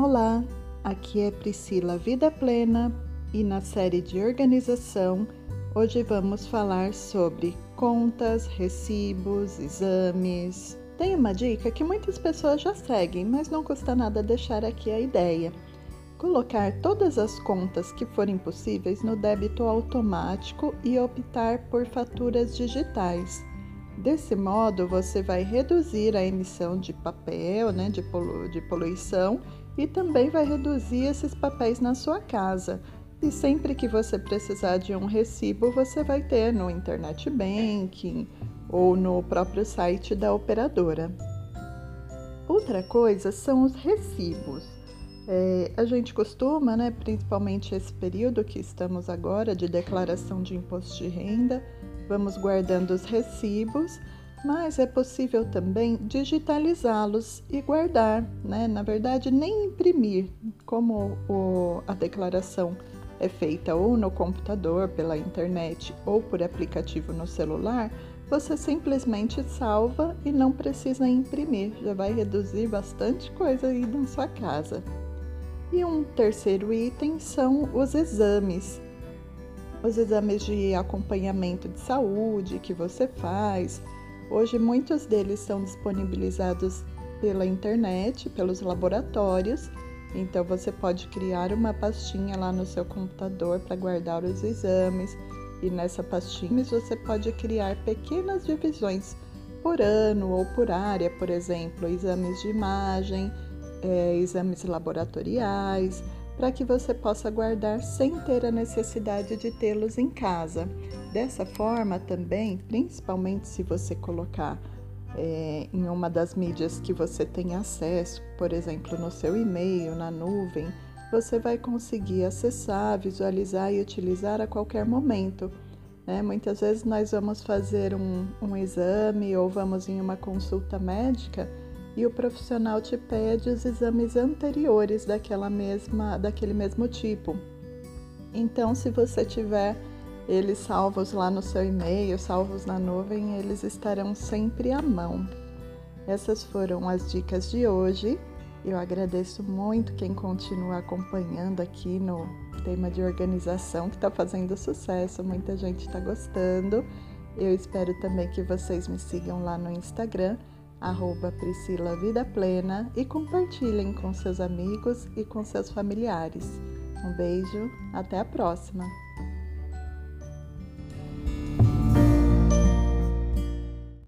Olá, aqui é Priscila Vida Plena e na série de organização hoje vamos falar sobre contas, recibos, exames. Tem uma dica que muitas pessoas já seguem, mas não custa nada deixar aqui a ideia. Colocar todas as contas que forem possíveis no débito automático e optar por faturas digitais. Desse modo, você vai reduzir a emissão de papel, né, de, polu de poluição e também vai reduzir esses papéis na sua casa. E sempre que você precisar de um recibo, você vai ter no Internet Banking ou no próprio site da operadora. Outra coisa são os recibos. É, a gente costuma, né, principalmente esse período que estamos agora de declaração de imposto de renda, vamos guardando os recibos mas é possível também digitalizá-los e guardar, né? Na verdade, nem imprimir, como o, a declaração é feita ou no computador, pela internet ou por aplicativo no celular, você simplesmente salva e não precisa imprimir, já vai reduzir bastante coisa aí na sua casa. E um terceiro item são os exames. Os exames de acompanhamento de saúde que você faz, Hoje, muitos deles são disponibilizados pela internet, pelos laboratórios. Então, você pode criar uma pastinha lá no seu computador para guardar os exames. E nessa pastinha você pode criar pequenas divisões por ano ou por área, por exemplo, exames de imagem, é, exames laboratoriais, para que você possa guardar sem ter a necessidade de tê-los em casa. Dessa forma, também, principalmente se você colocar é, em uma das mídias que você tem acesso, por exemplo, no seu e-mail, na nuvem, você vai conseguir acessar, visualizar e utilizar a qualquer momento. Né? Muitas vezes nós vamos fazer um, um exame ou vamos em uma consulta médica e o profissional te pede os exames anteriores daquela mesma, daquele mesmo tipo. Então, se você tiver eles salvos lá no seu e-mail, salvos na nuvem, eles estarão sempre à mão. Essas foram as dicas de hoje. Eu agradeço muito quem continua acompanhando aqui no tema de organização que está fazendo sucesso, muita gente está gostando. Eu espero também que vocês me sigam lá no Instagram arroba Priscila Vida Plena e compartilhem com seus amigos e com seus familiares. Um beijo, até a próxima!